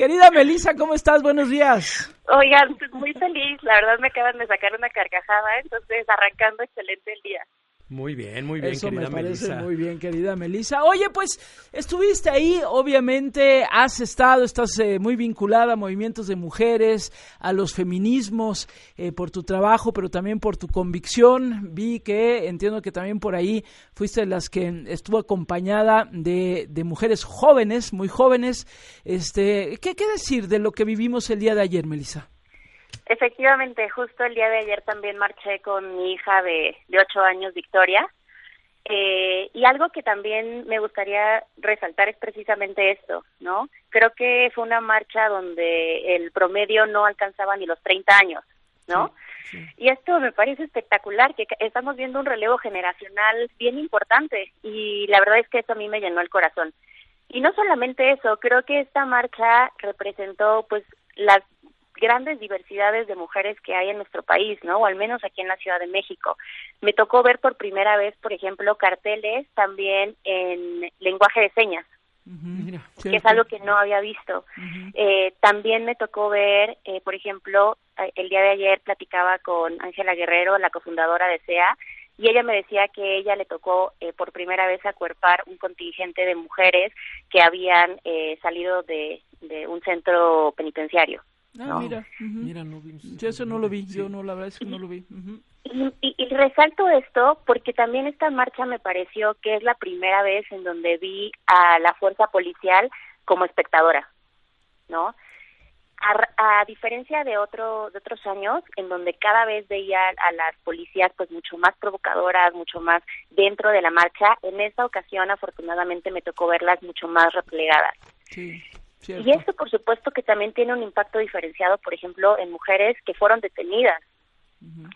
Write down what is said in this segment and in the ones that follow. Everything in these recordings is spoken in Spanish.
Querida Melissa, ¿cómo estás? Buenos días. Oigan, pues muy feliz. La verdad me acaban de sacar una carcajada, entonces arrancando excelente el día. Muy bien, muy bien, Eso me parece muy bien, querida Melissa. Oye, pues estuviste ahí, obviamente has estado, estás eh, muy vinculada a movimientos de mujeres, a los feminismos, eh, por tu trabajo, pero también por tu convicción. Vi que, entiendo que también por ahí fuiste de las que estuvo acompañada de, de mujeres jóvenes, muy jóvenes. Este, ¿qué, ¿Qué decir de lo que vivimos el día de ayer, Melissa? Efectivamente, justo el día de ayer también marché con mi hija de, de ocho años, Victoria. Eh, y algo que también me gustaría resaltar es precisamente esto, ¿no? Creo que fue una marcha donde el promedio no alcanzaba ni los 30 años, ¿no? Y esto me parece espectacular, que estamos viendo un relevo generacional bien importante y la verdad es que eso a mí me llenó el corazón. Y no solamente eso, creo que esta marcha representó pues las grandes diversidades de mujeres que hay en nuestro país, ¿no? O al menos aquí en la Ciudad de México. Me tocó ver por primera vez, por ejemplo, carteles también en lenguaje de señas, que es algo que no había visto. eh, también me tocó ver, eh, por ejemplo, el día de ayer platicaba con Ángela Guerrero, la cofundadora de SEA, y ella me decía que ella le tocó eh, por primera vez acuerpar un contingente de mujeres que habían eh, salido de, de un centro penitenciario. Ah, mira, mira, no vi. Yo eso no lo vi, yo no, la verdad es que no lo vi. y, y, resalto esto porque también esta marcha me pareció que es la primera vez en donde vi a la fuerza policial como espectadora, ¿no? A, a, diferencia de otro de otros años en donde cada vez veía a las policías pues mucho más provocadoras mucho más dentro de la marcha en esta ocasión afortunadamente me tocó verlas mucho más replegadas sí. Y esto, por supuesto, que también tiene un impacto diferenciado, por ejemplo, en mujeres que fueron detenidas.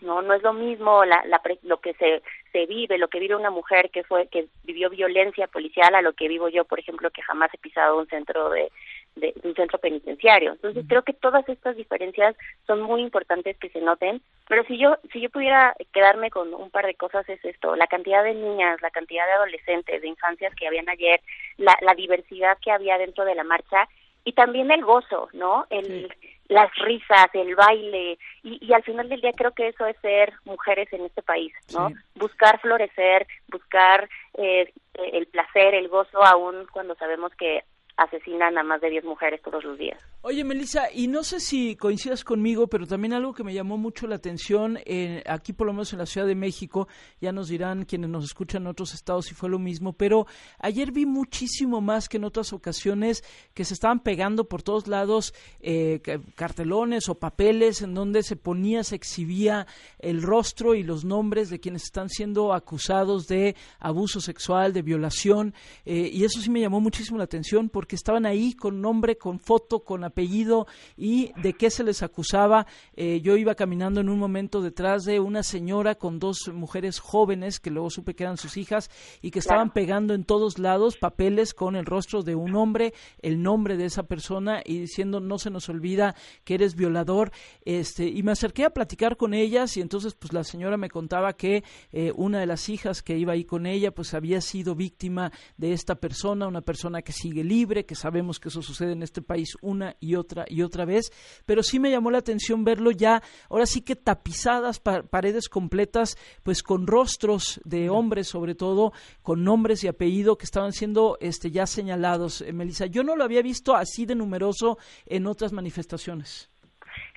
No, no es lo mismo la, la, lo que se, se vive, lo que vive una mujer que fue que vivió violencia policial a lo que vivo yo, por ejemplo, que jamás he pisado un centro de, de, un centro penitenciario. Entonces creo que todas estas diferencias son muy importantes que se noten. Pero si yo si yo pudiera quedarme con un par de cosas es esto: la cantidad de niñas, la cantidad de adolescentes, de infancias que habían ayer, la, la diversidad que había dentro de la marcha y también el gozo, ¿no? El, Las risas, el baile, y, y, al final del día creo que eso es ser mujeres en este país, ¿no? Buscar florecer, buscar eh, el placer, el gozo, aún cuando sabemos que asesinan a más de 10 mujeres todos los días. Oye, Melissa, y no sé si coincidas conmigo, pero también algo que me llamó mucho la atención, aquí por lo menos en la Ciudad de México, ya nos dirán quienes nos escuchan en otros estados si fue lo mismo, pero ayer vi muchísimo más que en otras ocasiones que se estaban pegando por todos lados eh, cartelones o papeles en donde se ponía, se exhibía el rostro y los nombres de quienes están siendo acusados de abuso sexual, de violación, eh, y eso sí me llamó muchísimo la atención porque estaban ahí con nombre, con foto, con apellido y de qué se les acusaba. Eh, yo iba caminando en un momento detrás de una señora con dos mujeres jóvenes que luego supe que eran sus hijas y que estaban pegando en todos lados papeles con el rostro de un hombre, el nombre de esa persona y diciendo no se nos olvida que eres violador. Este, y me acerqué a platicar con ellas y entonces pues la señora me contaba que eh, una de las hijas que iba ahí con ella pues había sido víctima de esta persona, una persona que sigue libre que sabemos que eso sucede en este país una y otra y otra vez, pero sí me llamó la atención verlo ya, ahora sí que tapizadas paredes completas, pues con rostros de hombres sobre todo, con nombres y apellido que estaban siendo este ya señalados, eh, Melissa. Yo no lo había visto así de numeroso en otras manifestaciones.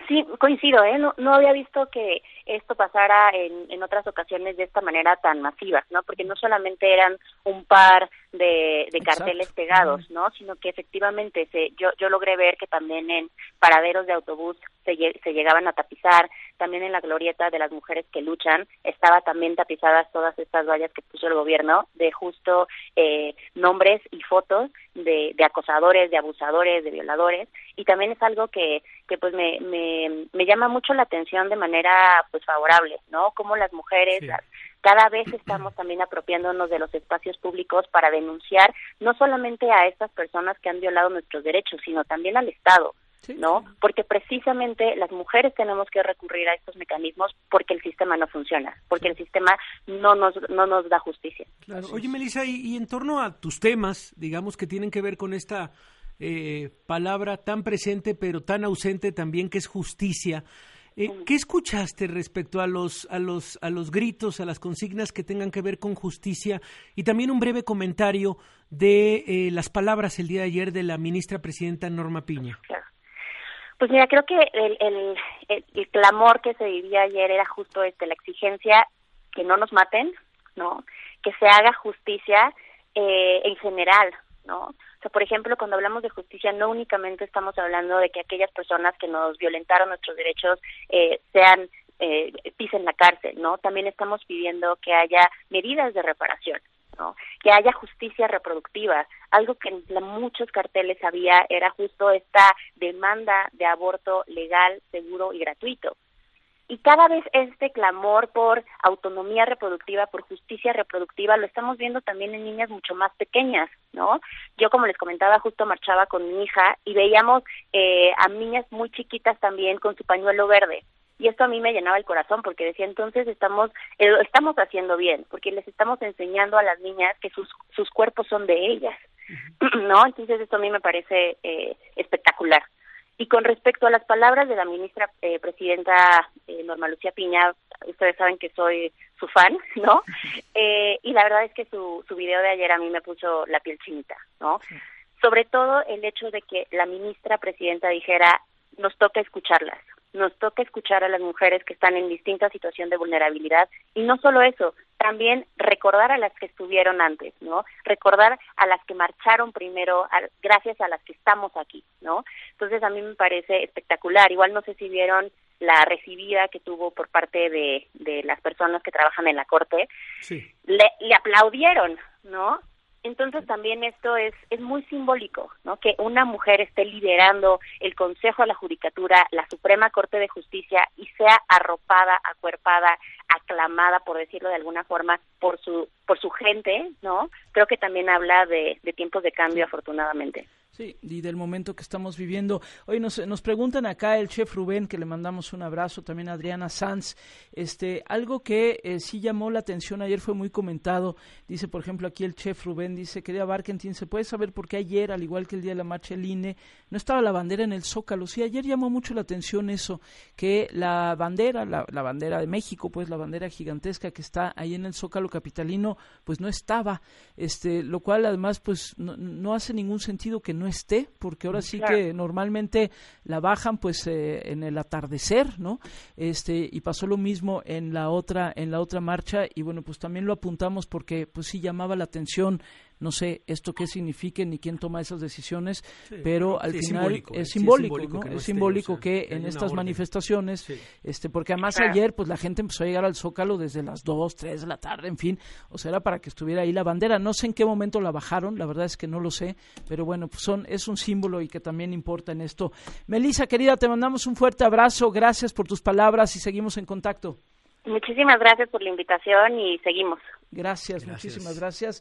Sí, coincido, ¿eh? No, no había visto que esto pasara en, en otras ocasiones de esta manera tan masiva, ¿no? Porque no solamente eran un par de, de carteles pegados, ¿no? Sino que efectivamente se, yo, yo logré ver que también en paraderos de autobús se, se llegaban a tapizar, también en la glorieta de las mujeres que luchan estaba también tapizadas todas estas vallas que puso el gobierno de justo eh, nombres y fotos de, de acosadores, de abusadores, de violadores y también es algo que, que pues me, me, me llama mucho la atención de manera pues favorable, ¿no? Como las mujeres, las, cada vez estamos también apropiándonos de los espacios públicos para denunciar no solamente a estas personas que han violado nuestros derechos, sino también al Estado. ¿No? Porque precisamente las mujeres tenemos que recurrir a estos mecanismos porque el sistema no funciona, porque el sistema no nos, no nos da justicia. Claro. Oye, Melissa, y, y en torno a tus temas, digamos que tienen que ver con esta eh, palabra tan presente pero tan ausente también que es justicia. Eh, ¿Qué escuchaste respecto a los, a, los, a los gritos, a las consignas que tengan que ver con justicia? Y también un breve comentario de eh, las palabras el día de ayer de la ministra presidenta Norma Piña. Pues mira, creo que el, el, el, clamor que se vivía ayer era justo este, la exigencia que no nos maten, ¿no? Que se haga justicia eh, en general, ¿no? O sea, por ejemplo, cuando hablamos de justicia, no únicamente estamos hablando de que aquellas personas que nos violentaron nuestros derechos eh, sean eh, pisen la cárcel, ¿no? También estamos pidiendo que haya medidas de reparación, ¿no? Que haya justicia reproductiva. Algo que en muchos carteles había era justo esta demanda de aborto legal, seguro y gratuito. Y cada vez este clamor por autonomía reproductiva, por justicia reproductiva, lo estamos viendo también en niñas mucho más pequeñas, ¿no? Yo, como les comentaba, justo marchaba con mi hija y veíamos eh, a niñas muy chiquitas también con su pañuelo verde. Y esto a mí me llenaba el corazón porque decía, entonces estamos, eh, estamos haciendo bien, porque les estamos enseñando a las niñas que sus, sus cuerpos son de ellas, ¿no? Entonces esto a mí me parece eh, espectacular. Y con respecto a las palabras de la ministra eh, presidenta eh, Norma Lucía Piña, ustedes saben que soy su fan, ¿no? Eh, y la verdad es que su, su video de ayer a mí me puso la piel chinita, ¿no? Sobre todo el hecho de que la ministra presidenta dijera, nos toca escucharlas, nos toca escuchar a las mujeres que están en distinta situación de vulnerabilidad y no solo eso, también recordar a las que estuvieron antes, ¿no? Recordar a las que marcharon primero, gracias a las que estamos aquí, ¿no? Entonces a mí me parece espectacular. Igual no sé si vieron la recibida que tuvo por parte de, de las personas que trabajan en la corte. Sí. Le, le aplaudieron, ¿no? Entonces también esto es, es muy simbólico, ¿no? Que una mujer esté liderando el Consejo de la Judicatura, la Suprema Corte de Justicia y sea arropada, acuerpada, aclamada, por decirlo de alguna forma, por su, por su gente, ¿no? Creo que también habla de, de tiempos de cambio, afortunadamente. Sí, y del momento que estamos viviendo. Hoy nos, nos preguntan acá el chef Rubén, que le mandamos un abrazo, también Adriana Sanz, este, algo que eh, sí llamó la atención ayer, fue muy comentado, dice por ejemplo aquí el chef Rubén, dice, querida Barkentin, ¿se puede saber por qué ayer, al igual que el día de la marcha del INE, no estaba la bandera en el Zócalo? Sí, ayer llamó mucho la atención eso, que la bandera, la, la bandera de México, pues la bandera gigantesca que está ahí en el Zócalo capitalino, pues no estaba, este, lo cual además pues no, no hace ningún sentido que no esté, porque ahora sí que normalmente la bajan pues eh, en el atardecer, ¿no? Este y pasó lo mismo en la otra en la otra marcha y bueno, pues también lo apuntamos porque pues sí llamaba la atención no sé esto qué signifique ni quién toma esas decisiones, pero al final es simbólico, es ¿no? es simbólico que en estas manifestaciones, este, porque además ayer pues la gente empezó a llegar al Zócalo desde las 2, 3 de la tarde, en fin, o sea, era para que estuviera ahí la bandera. No sé en qué momento la bajaron, la verdad es que no lo sé, pero bueno, pues son, es un símbolo y que también importa en esto. Melissa, querida, te mandamos un fuerte abrazo, gracias por tus palabras y seguimos en contacto. Muchísimas gracias por la invitación y seguimos. gracias. muchísimas gracias.